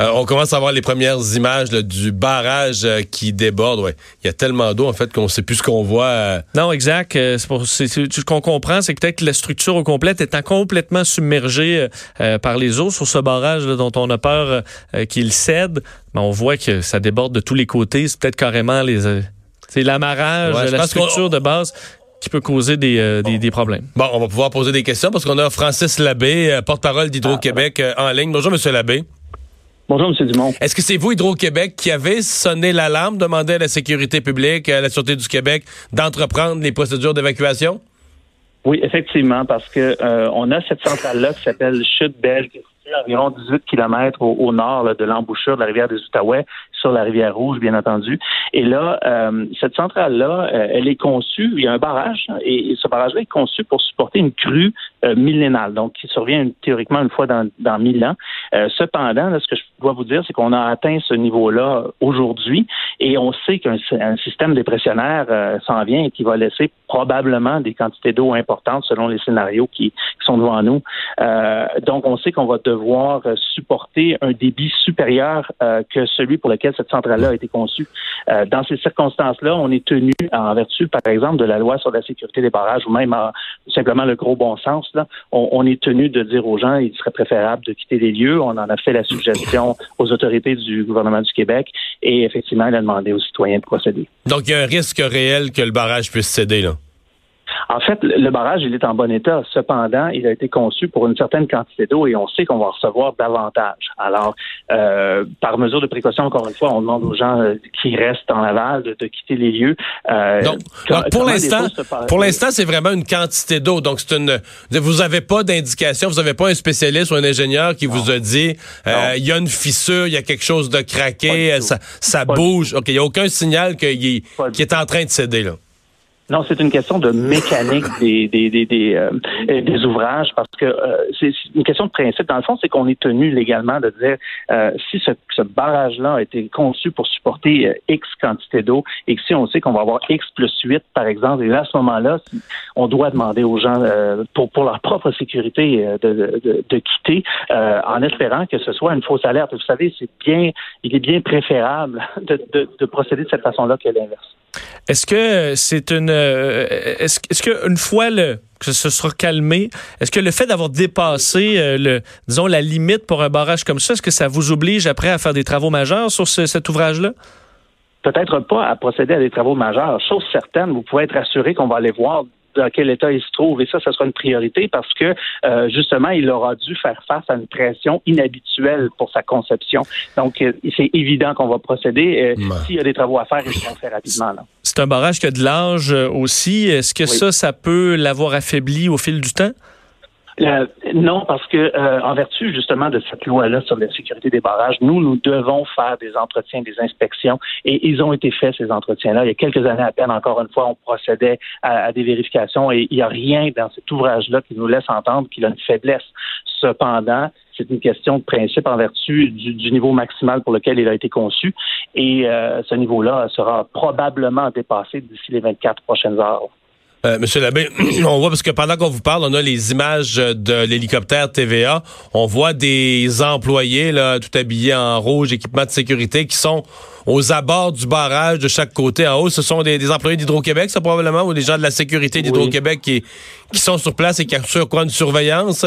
Euh, on commence à voir les premières images là, du barrage euh, qui déborde. Ouais. Il y a tellement d'eau en fait qu'on sait plus ce qu'on voit. euh. Non, exact. Ce qu'on comprend, c'est que peut-être que la structure au complète étant complètement submergée par les eaux sur ce barrage là, dont on a peur qu'il cède. Mais on voit que ça déborde de tous les côtés. C'est peut-être carrément les, c'est l'amarrage, Ouais, la structure de base qui peut causer des, euh, des, des problèmes. Bon, on va pouvoir poser des questions parce qu'on a Francis Labbé, porte-parole d'Hydro-Québec en ligne. Bonjour, Monsieur Labbé. Bonjour, M. Dumont. Est-ce que c'est vous, Hydro-Québec, qui avez sonné l'alarme, demandé à la sécurité publique, à la Sûreté du Québec, d'entreprendre les procédures d'évacuation? Oui, effectivement, parce que euh, on a cette centrale-là qui s'appelle Chute Belge, environ 18 kilomètres au, au nord là, de l'embouchure de la rivière des Outaouais, sur la rivière Rouge, bien entendu. Et là, euh, cette centrale-là, euh, elle est conçue, il y a un barrage, hein, et, ce barrage-là est conçu pour supporter une crue euh, millénale, donc qui survient théoriquement une fois dans, dans mille ans. Euh, cependant, là, ce que je dois vous dire, c'est qu'on a atteint ce niveau-là aujourd'hui, et on sait qu'un un système dépressionnaire euh, s'en vient et qui va laisser probablement des quantités d'eau importantes selon les scénarios qui, qui sont devant nous. Euh, donc, on sait qu'on va devoir euh, supporter un débit supérieur euh, que celui pour lequel cette centrale-là a été conçue. Euh, dans ces circonstances-là, on est tenu, en vertu, par exemple, de la loi sur la sécurité des barrages ou même en- simplement le gros bon sens, là, on, est tenu de dire aux gens il serait préférable de quitter les lieux. On en a fait la suggestion aux autorités du gouvernement du Québec et effectivement, il a demandé aux citoyens de procéder. Donc, il y a un risque réel que le barrage puisse céder, là? En fait, le barrage, il est en bon état. Cependant, il a été conçu pour une certaine quantité d'eau et on sait qu'on va recevoir davantage. Alors, euh, par mesure de précaution, encore une fois, on demande aux gens euh, qui restent en aval de, de quitter les lieux. Euh, Donc, pour l'instant, pour l'instant, c'est vraiment une quantité d'eau. Donc, c'est une. Vous n'avez pas d'indication, vous n'avez pas un spécialiste ou un ingénieur qui vous a dit euh, il y a une fissure, il y a quelque chose de craqué, euh, ça, ça bouge. Ok, il n'y a aucun signal qu'il est en train de céder là. Non, c'est une question de mécanique des des des des, euh, des ouvrages parce que euh, c'est une question de principe. Dans le fond, c'est qu'on est tenu légalement de dire euh, si ce, ce barrage-là a été conçu pour supporter euh, X quantité d'eau et que si on sait qu'on va avoir X plus 8, par exemple, et là, à ce moment-là, on doit demander aux gens euh, pour pour leur propre sécurité euh, de, de, de quitter euh, en espérant que ce soit une fausse alerte. Vous savez, c'est bien, il est bien préférable de, de, de procéder de cette façon-là que l'inverse. Est-ce que c'est une euh, est-ce est-ce que une fois le que ce sera calmé, est-ce que le fait d'avoir dépassé euh, le disons la limite pour un barrage comme ça, est-ce que ça vous oblige après à faire des travaux majeurs sur ce- cet ouvrage-là? Peut-être pas à procéder à des travaux majeurs. Chose certaine, vous pouvez être assuré qu'on va aller voir dans quel état il se trouve. Et ça, ça sera une priorité parce que, euh, justement, il aura dû faire face à une pression inhabituelle pour sa conception. Donc, euh, c'est évident qu'on va procéder. Euh, Ouais. S'il y a des travaux à faire, ils seront faits rapidement. C'est un barrage qui a de l'âge euh, aussi. Est-ce que Oui. ça, ça peut l'avoir affaibli au fil du temps? Non, parce que euh, en vertu justement de cette loi-là sur la sécurité des barrages, nous, nous devons faire des entretiens, des inspections, et ils ont été faits ces entretiens-là. Il y a quelques années à peine, encore une fois, on procédait à, à des vérifications, et il n'y a rien dans cet ouvrage-là qui nous laisse entendre qu'il a une faiblesse. Cependant, c'est une question de principe en vertu du, du niveau maximal pour lequel il a été conçu, et euh, ce niveau-là sera probablement dépassé d'ici les 24 prochaines heures. Euh, Monsieur Labbé, on voit parce que pendant qu'on vous parle, on a les images de l'hélicoptère TVA. On voit des employés là, tout habillés en rouge, équipement de sécurité, qui sont aux abords du barrage de chaque côté en haut. Ce sont des, des employés d'Hydro-Québec, ça probablement, ou des gens de la sécurité d'Hydro-Québec qui, qui sont sur place et qui assurent quoi? Une surveillance?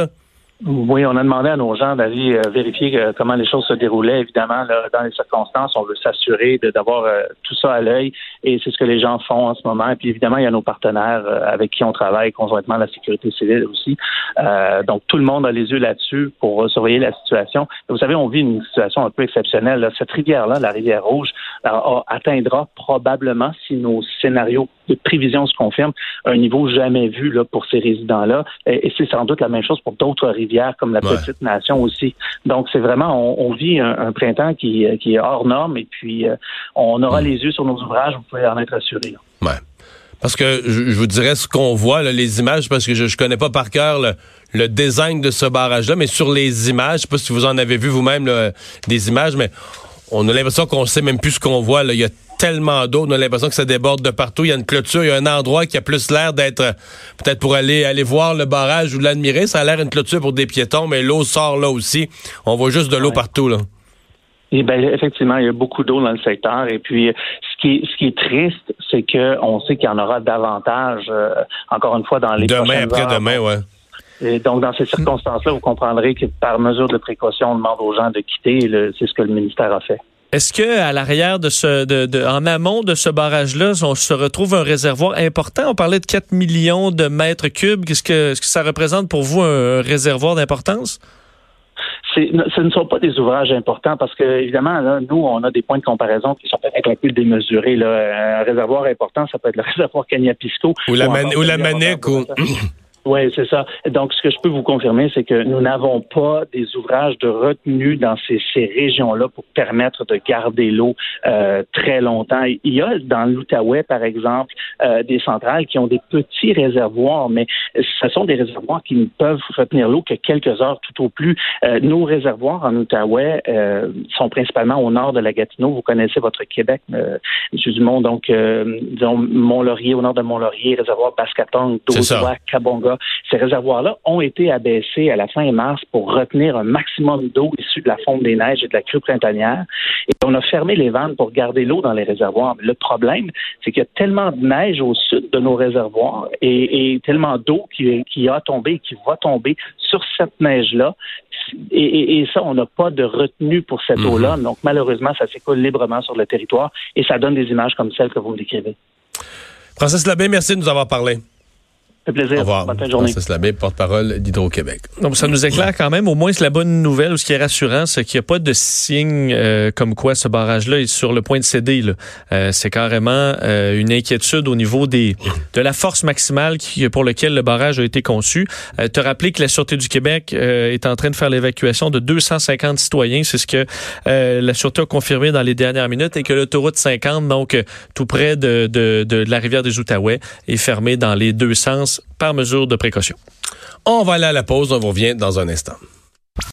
Oui, on a demandé à nos gens d'aller euh, vérifier comment les choses se déroulaient. Évidemment, là, dans les circonstances, on veut s'assurer de- d'avoir euh, tout ça à l'œil et c'est ce que les gens font en ce moment. Et puis évidemment, il y a nos partenaires euh, avec qui on travaille conjointement, la sécurité civile aussi. Euh, donc tout le monde a les yeux là-dessus pour surveiller la situation. Vous savez, on vit une situation un peu exceptionnelle. là. Cette rivière-là, la rivière Rouge, atteindra probablement, si nos scénarios prévisions se confirment, un niveau jamais vu là, pour ces résidents-là. Et, c'est sans doute la même chose pour d'autres rivières comme la Petite Nation aussi. Donc, c'est vraiment, on, vit un, printemps qui, qui, est hors norme et puis euh, on aura les yeux sur nos ouvrages, vous pouvez en être assuré. Ouais. Parce que je, vous dirais ce qu'on voit, les images, parce que je, je connais pas par cœur le, design de ce barrage-là, mais sur les images, je sais pas si vous en avez vu vous-même des images, mais on a l'impression qu'on sait même plus ce qu'on voit. Là. Il y a tellement d'eau, on a l'impression que ça déborde de partout. Il y a une clôture, il y a un endroit qui a plus l'air d'être peut-être pour aller aller voir le barrage ou l'admirer. Ça a l'air une clôture pour des piétons, mais l'eau sort là aussi. On voit juste de l'eau partout là. Et eh ben, effectivement, il y a beaucoup d'eau dans le secteur. Et puis, ce qui est, ce qui est triste, c'est qu'on sait qu'il y en aura davantage, euh, encore une fois, dans les Demain, après-demain, ouais. Et donc, dans ces circonstances-là, vous comprendrez que par mesure de précaution, on demande aux gens de quitter. C'est ce que le ministère a fait. Est-ce que à l'arrière de ce, de, en amont de ce barrage-là, on se retrouve un réservoir important? On parlait de 4 millions de mètres cubes. Qu'est-ce que, ce que ça représente pour vous un réservoir d'importance? Ce ne sont pas des ouvrages importants parce que, évidemment, là, nous, on a des points de comparaison qui sont peut-être un peu démesurés. Là. Un réservoir important, ça peut être le réservoir Cagnapisco. Ou la, ou, ou la Manec. Ou... Oui, c'est ça. Donc, ce que je peux vous confirmer, c'est que nous n'avons pas des ouvrages de retenue dans ces, ces régions-là pour permettre de garder l'eau euh, très longtemps. Il y a dans l'Outaouais, par exemple, euh, des centrales qui ont des petits réservoirs, mais ce sont des réservoirs qui ne peuvent retenir l'eau que quelques heures tout au plus. Euh, nos réservoirs en Outaouais sont principalement au nord de la Gatineau. Vous connaissez votre Québec, M. Dumont, donc disons Mont-Laurier, au nord de Mont-Laurier, réservoir Bascatong, Dozois, Cabonga. Ces réservoirs-là ont été abaissés à la fin mars pour retenir un maximum d'eau issue de la fonte des neiges et de la crue printanière. Et on a fermé les vannes pour garder l'eau dans les réservoirs. le problème, c'est qu'il y a tellement de neige au sud de nos réservoirs et, tellement d'eau qui, a tombé et qui va tomber sur cette neige-là. Et, ça, on n'a pas de retenue pour cette mhm. eau-là. Donc, malheureusement, ça s'écoule librement sur le territoire et ça donne des images comme celles que vous me décrivez. Francis Labbé, merci de nous avoir parlé fait plaisir. Au revoir. Bonne journée. Labé, porte-parole d'Hydro-Québec. Donc, ça nous éclaire quand même. Au moins, c'est la bonne nouvelle ou ce qui est rassurant, c'est qu'il n'y a pas de signe euh, comme quoi ce barrage-là est sur le point de céder. Euh, c'est carrément euh, une inquiétude au niveau des de la force maximale qui, pour laquelle le barrage a été conçu. te rappeler que la Sûreté du Québec est en train de faire l'évacuation de 250 citoyens. C'est ce que la Sûreté a confirmé dans les dernières minutes et que l'autoroute 50, donc tout près de, de, de la rivière des Outaouais, est fermée dans les deux sens par mesure de précaution. On va aller à la pause, on vous revient dans un instant.